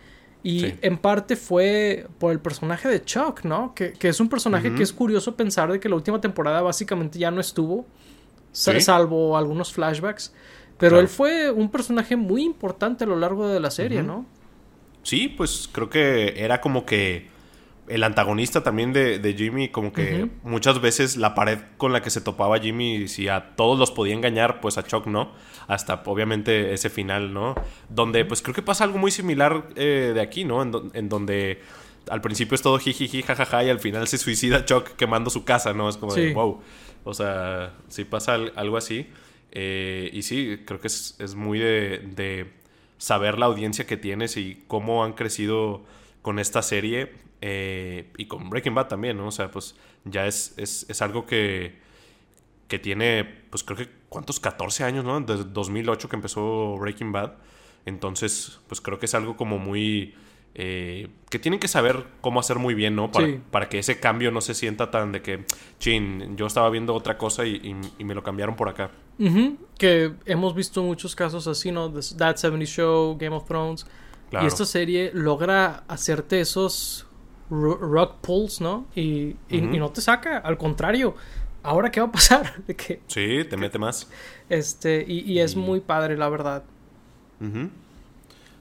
Y en parte fue por el personaje de Chuck, ¿no? Que, es un personaje que es curioso pensar de que la última temporada básicamente ya no estuvo, salvo algunos flashbacks. Pero él fue un personaje muy importante a lo largo de la serie, ¿no? Sí, pues creo que era como que el antagonista también de, Jimmy, como que muchas veces la pared con la que se topaba Jimmy, si a todos los podía engañar, pues a Chuck no, hasta obviamente ese final, ¿no? Donde pues creo que pasa algo muy similar eh, de aquí, ¿no? En, donde al principio es todo jijiji, jajaja, y al final se suicida Chuck quemando su casa, ¿no? Es como de, wow, o sea, sí pasa algo así. Eh, y sí, creo que es, muy de saber la audiencia que tienes y cómo han crecido con esta serie eh, y con Breaking Bad también, ¿no? O sea, pues ya es, es, algo que, que tiene, pues creo que, ¿cuántos? 14 años, ¿no? Desde 2008 que empezó Breaking Bad. Entonces, pues creo que es algo como muy... Eh, que tienen que saber cómo hacer muy bien, ¿no? Para, para, que ese cambio no se sienta tan de que, chin, yo estaba viendo otra cosa y, y me lo cambiaron por acá. Que hemos visto muchos casos así, ¿no? That 70 Show, Game of Thrones. Y esta serie logra hacerte esos rock pulls, ¿no? Y, y, no te saca, al contrario. ¿Ahora qué va a pasar? De que, sí, te mete más. Este, y, y es muy padre, la verdad.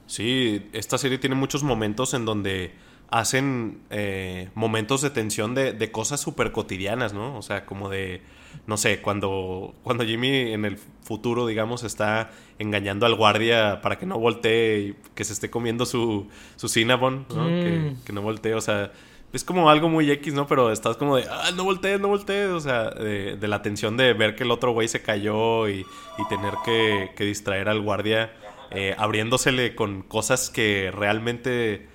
Sí, esta serie tiene muchos momentos en donde hacen eh, momentos de tensión de, de cosas súper cotidianas, ¿no? O sea, como de, no sé, cuando, cuando Jimmy en el futuro, digamos, está engañando al guardia para que no voltee y que se esté comiendo su, su Cinnabon, ¿no? Que, mm. que, no voltee, o sea, es como algo muy X, ¿no? Pero estás como de, ah, no voltees, no voltees, o sea, de, de, la tensión de ver que el otro güey se cayó y, y tener que, que, distraer al guardia, eh, abriéndosele con cosas que realmente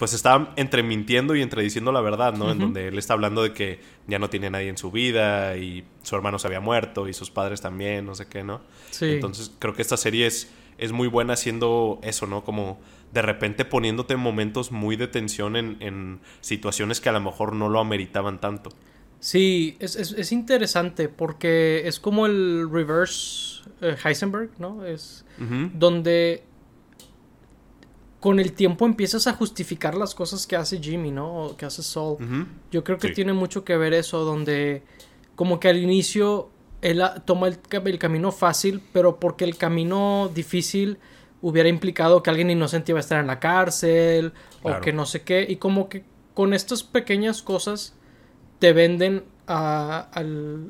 pues está entre mintiendo y entre diciendo la verdad, ¿no? En donde él está hablando de que ya no tiene nadie en su vida y su hermano se había muerto y sus padres también, no sé qué, ¿no? Sí. Entonces creo que esta serie es, es muy buena haciendo eso, ¿no? Como de repente poniéndote en momentos muy de tensión en, situaciones que a lo mejor no lo ameritaban tanto. Sí, es, es, interesante porque es como el reverse Heisenberg, ¿no? Es donde con el tiempo empiezas a justificar las cosas que hace Jimmy, ¿no? O que hace Saul. Yo creo que tiene mucho que ver eso, donde como que al inicio él toma el, camino fácil, pero porque el camino difícil hubiera implicado que alguien inocente iba a estar en la cárcel o que no sé qué. Y como que con estas pequeñas cosas te venden a,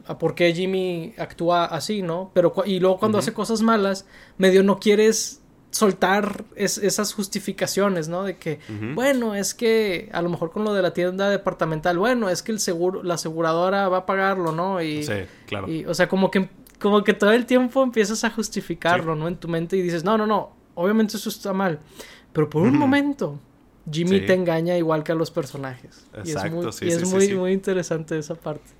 a, por qué Jimmy actúa así, ¿no? Pero y luego cuando hace cosas malas, medio no quieres soltar esas justificaciones, ¿no? De que, bueno, es que a lo mejor con lo de la tienda departamental, bueno, es que el seguro, la aseguradora va a pagarlo, ¿no? Y, sí, claro. Y, o sea, como que, como que todo el tiempo empiezas a justificarlo, ¿no? En tu mente y dices, no, no, no, obviamente eso está mal. Pero por un momento, Jimmy te engaña igual que a los personajes. Exacto, y es muy, y es muy, muy interesante esa parte.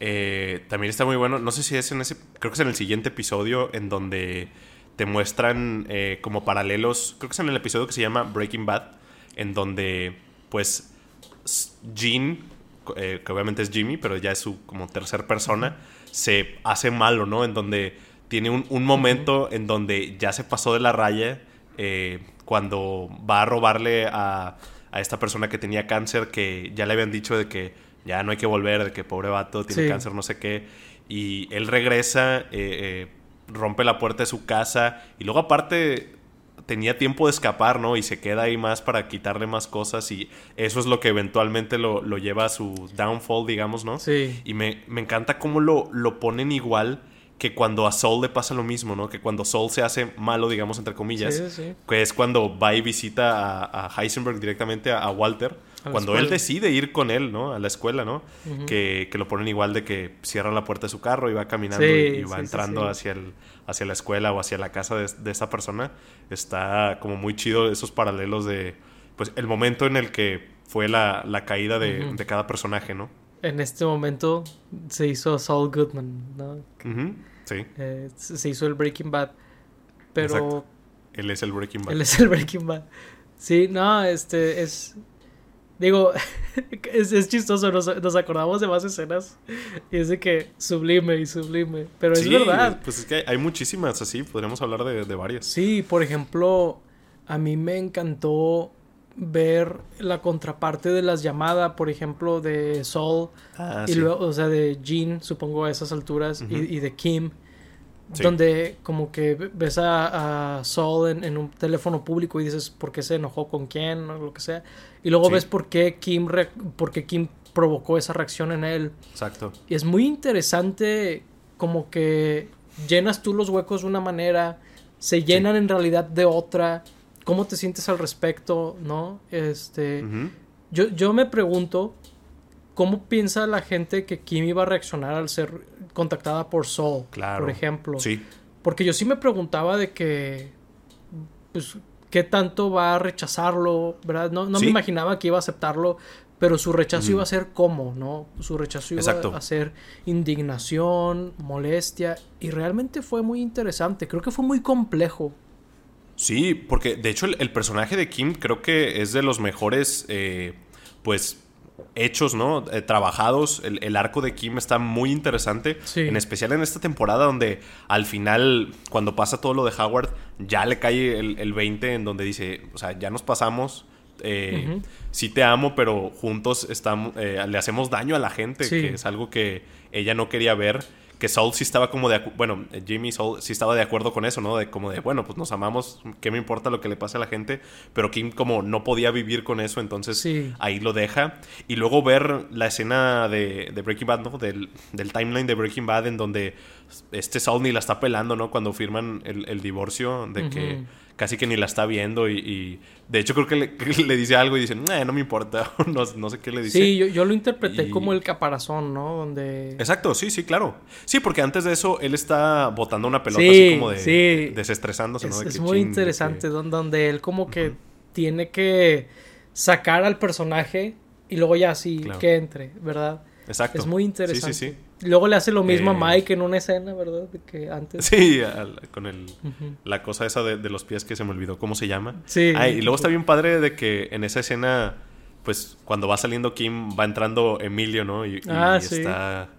Eh, también está muy bueno, no sé si es en ese, creo que es en el siguiente episodio en donde te muestran eh, como paralelos, creo que es en el episodio que se llama Breaking Bad, en donde pues Gene, eh, que obviamente es Jimmy, pero ya es su como tercer persona, se hace malo, ¿no? En donde tiene un, momento en donde ya se pasó de la raya eh, cuando va a robarle a, a, esta persona que tenía cáncer, que ya le habían dicho de que ya no hay que volver, de que pobre vato tiene cáncer, no sé qué, y él regresa rompe la puerta de su casa y luego aparte tenía tiempo de escapar, ¿no? Y se queda ahí más para quitarle más cosas y eso es lo que eventualmente lo, lleva a su downfall, digamos, ¿no? Sí. Y me, encanta cómo lo, lo ponen igual que cuando a Soul le pasa lo mismo, ¿no? Que cuando Soul se hace malo, digamos, entre comillas, que es cuando va y visita a, Heisenberg directamente a Walter cuando él decide ir con él, ¿no? A la escuela, ¿no? que, lo ponen igual de que cierra la puerta de su carro y va caminando y, va entrando Hacia, el, hacia la escuela o hacia la casa de, de, esa persona. Está como muy chido esos paralelos de, pues, el momento en el que fue la, caída de, cada personaje, ¿no? En este momento se hizo Saul Goodman, ¿no? Sí. Eh, se hizo el Breaking Bad. Pero... Él es el Breaking Bad. Él es el Breaking Bad. Sí, no, este es Digo, es, chistoso, nos, acordamos de más escenas y es de que sublime y sublime, pero es verdad. Pues es que hay, muchísimas así, podríamos hablar de, varias. Sí, por ejemplo, a mí me encantó ver la contraparte de las llamadas, por ejemplo, de Saul ah, y luego, o sea, de Jean, supongo a esas alturas, y, de Kim. Donde como que ves a, a Saul en, un teléfono público y dices por qué se enojó con quién o lo que sea. Y luego ves por qué, Kim por qué Kim provocó esa reacción en él. Exacto. Y es muy interesante como que llenas tú los huecos de una manera, se llenan en realidad de otra. ¿Cómo te sientes al respecto? ¿No? Este. yo, yo me pregunto ¿Cómo piensa la gente que Kim iba a reaccionar al ser contactada por Saul? Claro. Por ejemplo. Sí. Porque yo sí me preguntaba de que. Pues, ¿qué tanto va a rechazarlo? ¿Verdad? No, no me imaginaba que iba a aceptarlo, pero su rechazo iba a ser cómo, ¿no? Su rechazo iba a ser indignación, molestia, y realmente fue muy interesante. Creo que fue muy complejo. Sí, porque de hecho el, personaje de Kim creo que es de los mejores, eh, pues hechos, ¿no? Eh, trabajados. El, arco de Kim está muy interesante. En especial en esta temporada donde al final, cuando pasa todo lo de Howard, ya le cae el, el 20 en donde dice, o sea, ya nos pasamos. Eh, sí te amo, pero juntos estamos, eh, le hacemos daño a la gente, que es algo que ella no quería ver que Saul sí estaba como de bueno, Jimmy Saul sí estaba de acuerdo con eso, ¿no? De como de, bueno, pues nos amamos, ¿qué me importa lo que le pase a la gente? Pero Kim como no podía vivir con eso, entonces ahí lo deja. Y luego ver la escena de, Breaking Bad, ¿no? Del, timeline de Breaking Bad en donde este Saul ni la está pelando, ¿no? Cuando firman el, divorcio, de que casi que ni la está viendo y, de hecho creo que le, dice algo y dice, no me importa, no, sé qué le dice. Sí, yo, lo interpreté como el caparazón, ¿no? Donde... Exacto, sí, sí, claro. Sí, porque antes de eso él está botando una pelota así como de desestresándose, ¿no? es muy interesante, donde él como que tiene que sacar al personaje y luego ya así que entre, ¿verdad? Exacto. Es muy interesante. Sí, sí, sí. Luego le hace lo mismo a eh, Mike en una escena, ¿verdad? Que antes. Sí, con el, la cosa esa de, los pies que se me olvidó cómo se llama. Sí. y luego está bien padre de que en esa escena, pues cuando va saliendo Kim, va entrando Emilio, ¿no? Y, ah, está.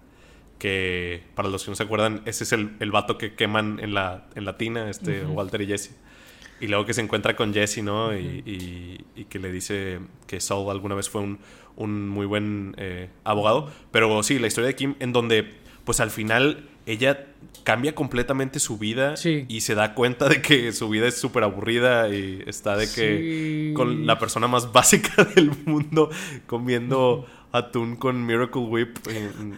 Que para los que no se acuerdan, ese es el, el vato que queman en la, en la tina, este Walter y Jesse. Y luego que se encuentra con Jesse, ¿no? y, y, que le dice que Saul alguna vez fue un, un muy buen eh, abogado. Pero sí, la historia de Kim, en donde, pues al final, ella cambia completamente su vida y se da cuenta de que su vida es súper aburrida y está de que con la persona más básica del mundo comiendo atún con Miracle Whip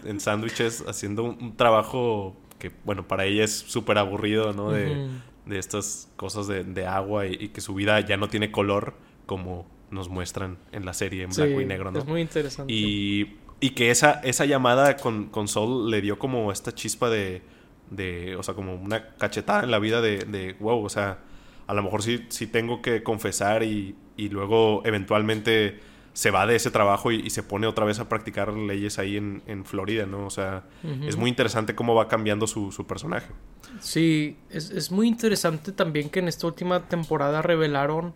en, sándwiches, haciendo un, trabajo que, bueno, para ella es súper aburrido, ¿no? De, de, estas cosas de, de agua y, que su vida ya no tiene color como nos muestran en la serie en blanco y negro, ¿no? Es muy interesante. Y, y que esa, esa llamada con, con Sol le dio como esta chispa de, de, o sea, como una cachetada en la vida de, de wow, o sea, a lo mejor sí, sí tengo que confesar y, y luego eventualmente se va de ese trabajo y, se pone otra vez a practicar leyes ahí en, en Florida, ¿no? O sea, es muy interesante cómo va cambiando su, su personaje. Sí, es, es, muy interesante también que en esta última temporada revelaron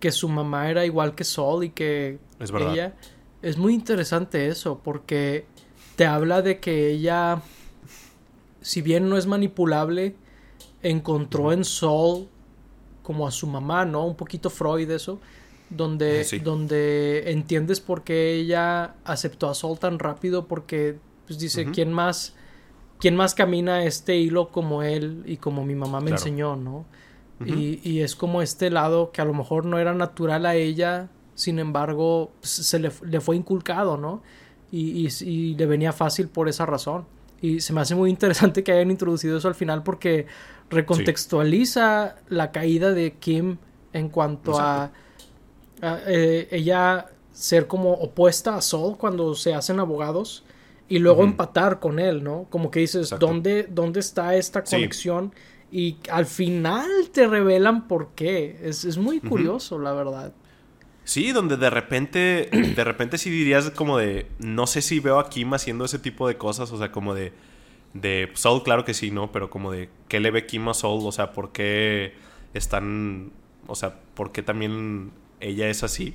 que su mamá era igual que Sol y que es ella... Es muy interesante eso, porque te habla de que ella, si bien no es manipulable, encontró en Sol como a su mamá, ¿no? Un poquito Freud eso, donde, donde entiendes por qué ella aceptó a Sol tan rápido, porque pues dice, ¿quién más... ¿Quién más camina este hilo como él y como mi mamá me enseñó, no? Y, es como este lado que a lo mejor no era natural a ella, sin embargo, pues, se le, fue inculcado, ¿no? Y, y, le venía fácil por esa razón. Y se me hace muy interesante que hayan introducido eso al final porque recontextualiza la caída de Kim en cuanto a, eh, ella ser como opuesta a Saul cuando se hacen abogados y luego empatar con él, ¿no? Como que dices, ¿dónde, ¿dónde está esta conexión? Y al final te revelan por qué. Es, muy curioso, la verdad. Sí, donde de repente, de repente sí dirías como de, no sé si veo a Kim haciendo ese tipo de cosas, o sea, como de, de Soul, claro que sí, ¿no? Pero como de, ¿qué le ve Kim a Soul? O sea, ¿por qué están, o sea, por qué también ella es así?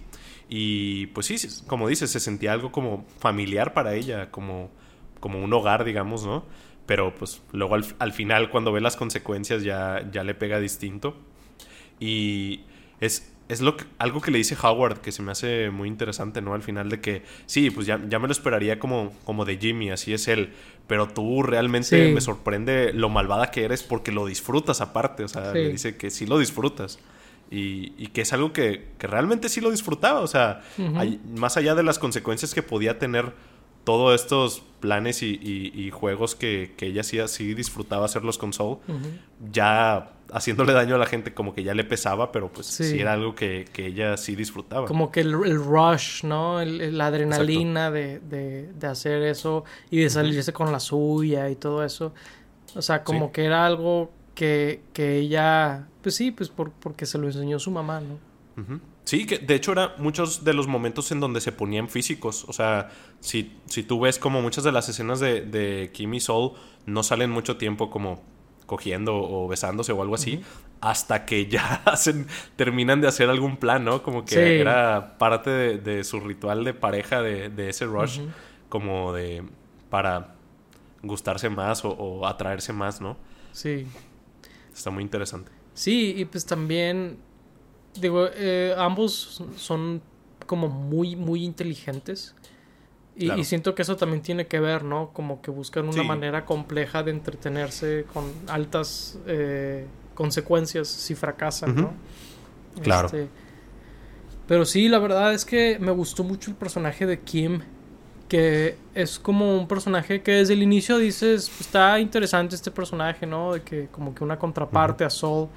Y pues sí, como dices, se sentía algo como familiar para ella, como, como un hogar, digamos, ¿no? Pero pues luego al, final cuando ve las consecuencias ya, ya le pega distinto. Y es, es lo algo que le dice Howard que se me hace muy interesante, ¿no? Al final de que sí, pues ya, ya me lo esperaría como, como de Jimmy, así es él. Pero tú realmente me sorprende lo malvada que eres porque lo disfrutas aparte. O sea, le dice que sí lo disfrutas. Y, y, que es algo que, que, realmente sí lo disfrutaba. O sea, más allá de las consecuencias que podía tener todos estos planes y, juegos que, ella sí, sí, disfrutaba hacerlos con Soul, ya haciéndole daño a la gente como que ya le pesaba, pero pues sí, era algo que, ella sí disfrutaba. Como que el, rush, ¿no? la adrenalina de, hacer eso y de salirse con la suya y todo eso. O sea, como que era algo que, ella, pues sí, pues porque se lo enseñó su mamá, ¿no? Sí, que de hecho era muchos de los momentos en donde se ponían físicos. O sea, si, si tú ves como muchas de las escenas de, de Kim y Soul no salen mucho tiempo como cogiendo o besándose o algo así, hasta que ya hacen, terminan de hacer algún plan, ¿no? Como que era parte de, su ritual de pareja de, ese rush, como de para gustarse más o, o, atraerse más, ¿no? Sí. Está muy interesante. Sí, y pues también digo, eh, ambos son como muy, muy inteligentes. Y, siento que eso también tiene que ver, ¿no? Como que buscan una manera compleja de entretenerse con altas eh, consecuencias si fracasan, ¿no? Claro. Este, pero sí, la verdad es que me gustó mucho el personaje de Kim. Que es como un personaje que desde el inicio dices, pues, está interesante este personaje, ¿no? De que como que una contraparte a Sol.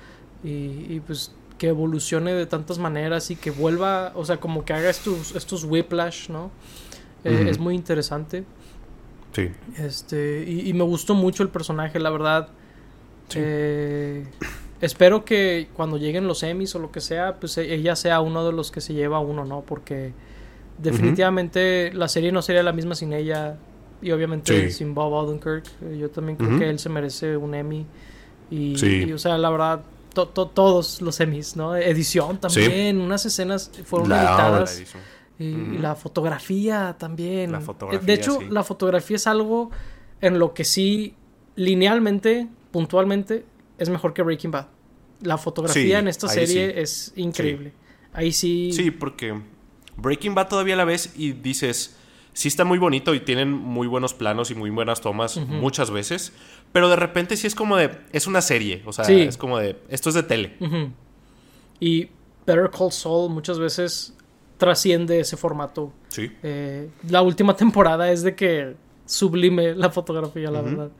Y, pues que evolucione de tantas maneras y que vuelva, o sea, como que haga estos, estos whiplash, ¿no? Eh, es muy interesante. Sí. Este, y, me gustó mucho el personaje, la verdad. Eh, espero que cuando lleguen los Emmys o lo que sea, pues e, ella sea uno de los que se lleva uno, ¿no? Porque definitivamente la serie no sería la misma sin ella. Y obviamente sin Bob Odenkirk. Eh, yo también creo que él se merece un Emmy. Y, o sea, la verdad, todos los Emmys, ¿no? Edición también. Unas escenas fueron editadas. Y, la fotografía también. de hecho, la fotografía es algo en lo que sí, linealmente, puntualmente, es mejor que Breaking Bad. La fotografía en esta serie es increíble. Ahí sí. Sí, porque Breaking Bad todavía la ves y dices, sí está muy bonito y tienen muy buenos planos y muy buenas tomas muchas veces, pero de repente sí es como de, es una serie, o sea, es como de, esto es de tele. Y Better Call Saul muchas veces trasciende ese formato. Sí. Eh, la última temporada es de que sublime la fotografía, la verdad.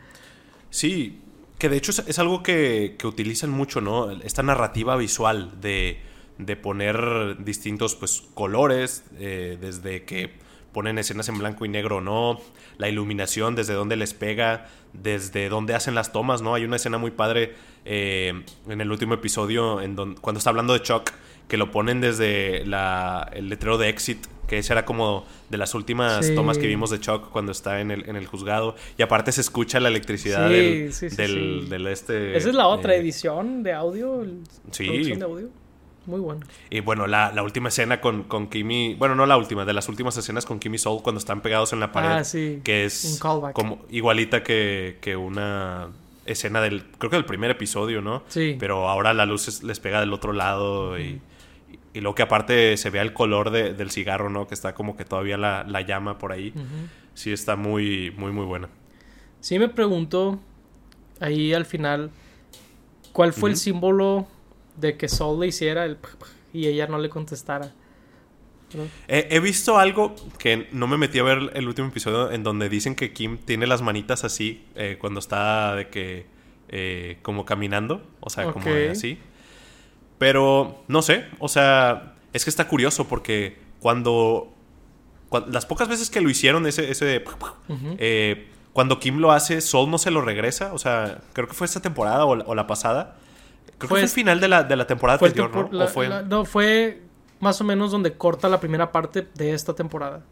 Sí, que de hecho es, algo que, que, utilizan mucho, ¿no? Esta narrativa visual de, de poner distintos pues, colores, eh, desde que ponen escenas en blanco y negro no, la iluminación, desde dónde les pega, desde dónde hacen las tomas, ¿no? Hay una escena muy padre eh, en el último episodio en donde, cuando está hablando de Chuck que lo ponen desde la, el letrero de Exit, que ese era como de las últimas tomas que vimos de Chuck cuando está en el, en el juzgado. Y aparte se escucha la electricidad del, del, este... Esa es la otra eh, edición de audio. Sí. de audio. Muy bueno. Y bueno, la, la última escena con, con, Kimmy, bueno, no la última, de las últimas escenas con Kimmy Soul cuando están pegados en la pared. Ah, sí. Que es como igualita que, que una escena del, creo que del primer episodio, ¿no? Sí. Pero ahora la luz les pega del otro lado y... Y luego que aparte se vea el color del cigarro, ¿no? Que está como que todavía la, llama por ahí. Sí está muy, muy, muy buena. Sí me pregunto ahí al final cuál fue el símbolo de que Sol le hiciera el y ella no le contestara. He, visto algo que no me metí a ver el último episodio en donde dicen que Kim tiene las manitas así eh, cuando está de que eh, como caminando, o sea, como así. Pero no sé, o sea, es que está curioso porque cuando, las pocas veces que lo hicieron ese, ese eh, cuando Kim lo hace, Sol no se lo regresa, o sea, creo que fue esta temporada o, la pasada. Creo que fue el final de la, de la temporada anterior, ¿no? fue? no, fue más o menos donde corta la primera parte de esta temporada.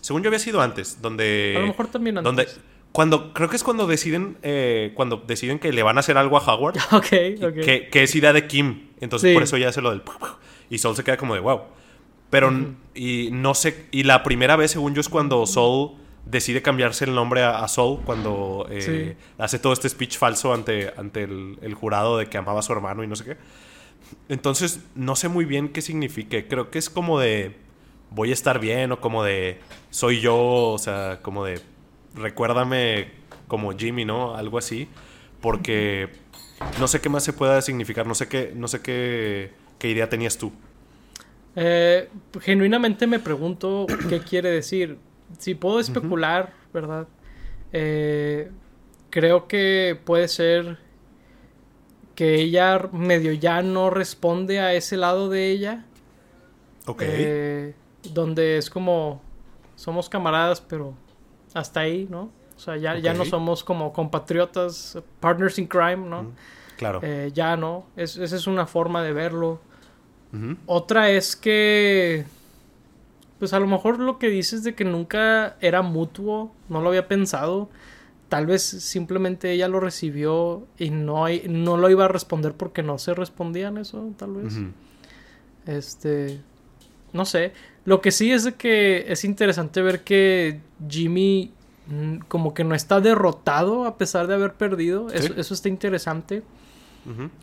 Según yo había sido antes, donde... A lo mejor también antes. Donde, cuando, creo que es cuando deciden, eh, cuando deciden que le van a hacer algo a Howard. Ok, ok. Que, que es idea de Kim. Entonces por eso ya hace lo del... Y Soul se queda como de wow. Pero, y no sé, y la primera vez, según yo, es cuando Soul decide cambiarse el nombre a, Soul, cuando eh, hace todo este speech falso ante, ante el, el, jurado de que amaba a su hermano y no sé qué. Entonces, no sé muy bien qué signifique. Creo que es como de voy a estar bien o como de soy yo, o sea, como de recuérdame como Jimmy, ¿no? Algo así. Porque no sé qué más se pueda significar, no sé qué, no sé qué, qué idea tenías tú. Eh, genuinamente me pregunto qué quiere decir. Si puedo especular, ¿verdad? Eh, creo que puede ser que ella medio ya no responde a ese lado de ella. Ok. Eh, donde es como somos camaradas, pero hasta ahí, ¿no? O sea, ya, ya no somos como compatriotas, partners in crime, ¿no? claro. Eh, ya no. esa es una forma de verlo. Otra es que. Pues a lo mejor lo que dices de que nunca era mutuo, no lo había pensado. Tal vez simplemente ella lo recibió y no, hay, no lo iba a responder porque no se respondían eso, tal vez. Este. No sé. Lo que sí es de que es interesante ver que Jimmy mm, como que no está derrotado a pesar de haber perdido. Eso, está interesante.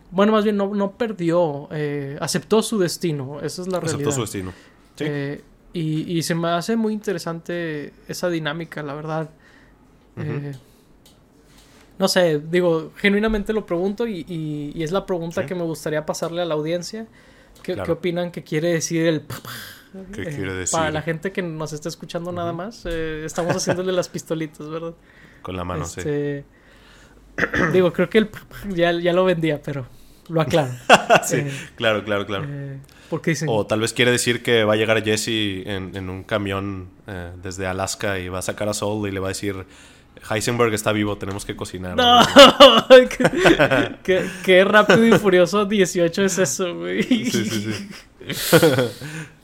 Bueno, más bien no, no perdió, eh, aceptó su destino, esa es la realidad. Aceptó su destino. Sí. Eh, y, y, se me hace muy interesante esa dinámica, la verdad. eh, no sé, digo, genuinamente lo pregunto y, y, y es la pregunta Sí. que me gustaría pasarle a la audiencia. ¿Qué, Claro. qué opinan que quiere decir el... ¿Qué eh, quiere decir? Para la gente que nos está escuchando nada más, eh, estamos haciéndole las pistolitas, ¿verdad? Con la mano, sí. Este, Digo, creo que el ya, ya lo vendía, pero lo aclaro. Sí, claro, claro, claro. Dicen, O tal vez quiere decir que va a llegar Jesse en, en un camión eh, desde Alaska y va a sacar a Soul y le va a decir, Heisenberg está vivo, tenemos que cocinar. No, qué, qué- qué rápido y furioso 18 es eso, güey. Sí, sí, sí.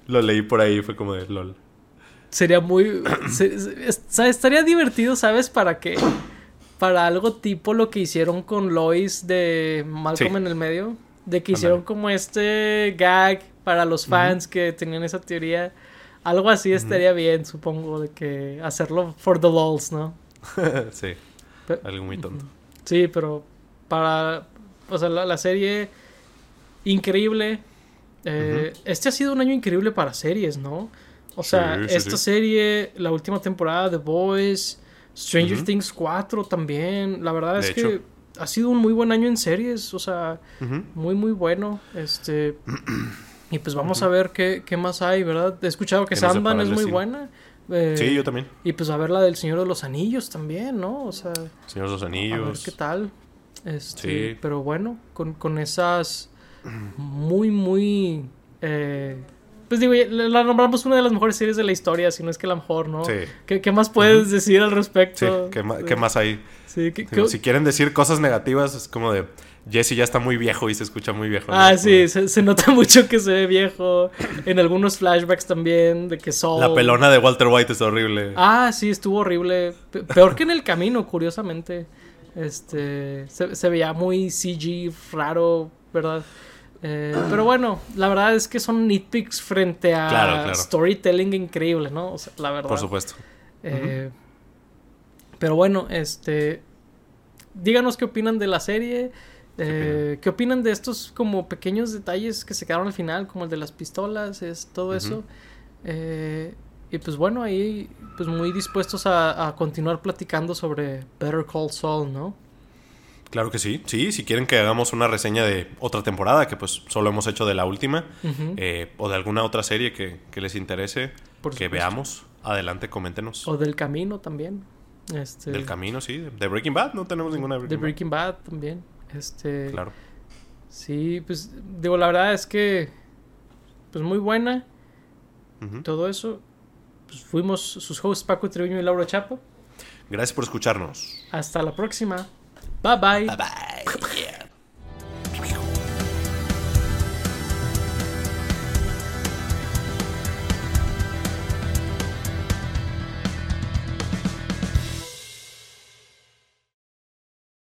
Lo leí por ahí, fue como de LOL. Sería muy. se- se- estaría divertido, ¿sabes? Para qué? Para algo tipo lo que hicieron con Lois de Malcolm Sí. en el medio. De que hicieron como este gag para los fans que tenían esa teoría. Algo así estaría bien, supongo, de que hacerlo for the lols, ¿no? sí, algo muy tonto. Sí, pero para. O sea, la, la serie. Increíble. Eh, Este ha sido un año increíble para series, ¿no? O sea, Sí, sí, esta sí. serie, la última temporada de Boys, Stranger. Things 4 también. La verdad De es hecho. que ha sido un muy buen año en series. O sea, muy, muy bueno. Este. Y pues vamos a ver qué, qué más hay, ¿verdad? He escuchado que ¿Qué Sandman es muy buena. Eh, Sí, yo también. Y pues a ver la del Señor de los Anillos también, ¿no? O sea. Señor de los A ver Anillos. qué tal. Este, Sí. Pero bueno, con, con esas muy, muy... eh, pues digo, la nombramos una de las mejores series de la historia, si no es que la mejor, ¿no? Sí. ¿Qué, qué más puedes decir al Sí, respecto? ¿qué, ma- qué más hay? Sí, ¿qué- Digo, qué- si quieren decir cosas negativas, es como de Jesse ya está muy viejo y se escucha muy viejo. ¿no? Ah, sí, se, se nota mucho que se ve viejo. En algunos flashbacks también, de que Saul... La pelona de Walter White es horrible. Ah, sí, estuvo horrible. Pe- Peor que en el camino, curiosamente. Este. Se, se veía muy CG raro, ¿verdad? Eh, pero bueno, la verdad es que son nitpicks frente a Claro, claro. storytelling increíble, ¿no? O sea, la verdad. Por supuesto. Eh, Pero bueno, este. Díganos qué opinan de la serie. Eh, ¿Qué opinan de estos como pequeños detalles que se quedaron al final, como el de las pistolas, es todo eso? Eh, y pues bueno, ahí pues muy dispuestos a, a continuar platicando sobre Better Call Saul, ¿no? Claro que sí. Sí, si quieren que hagamos una reseña de otra temporada, que pues solo hemos hecho de la última, eh, o de alguna otra serie que, que les interese, Por que veamos, adelante, coméntenos. O del camino también. Este, Del camino, sí. De Breaking Bad, no tenemos ninguna de de Breaking, Breaking Bad también. Este. Claro. Sí, pues digo, la verdad es que pues muy buena. Todo eso. Pues fuimos sus hosts Paco Treviño y Laura Chapo. Gracias por escucharnos. Hasta la próxima. Bye bye. Bye bye.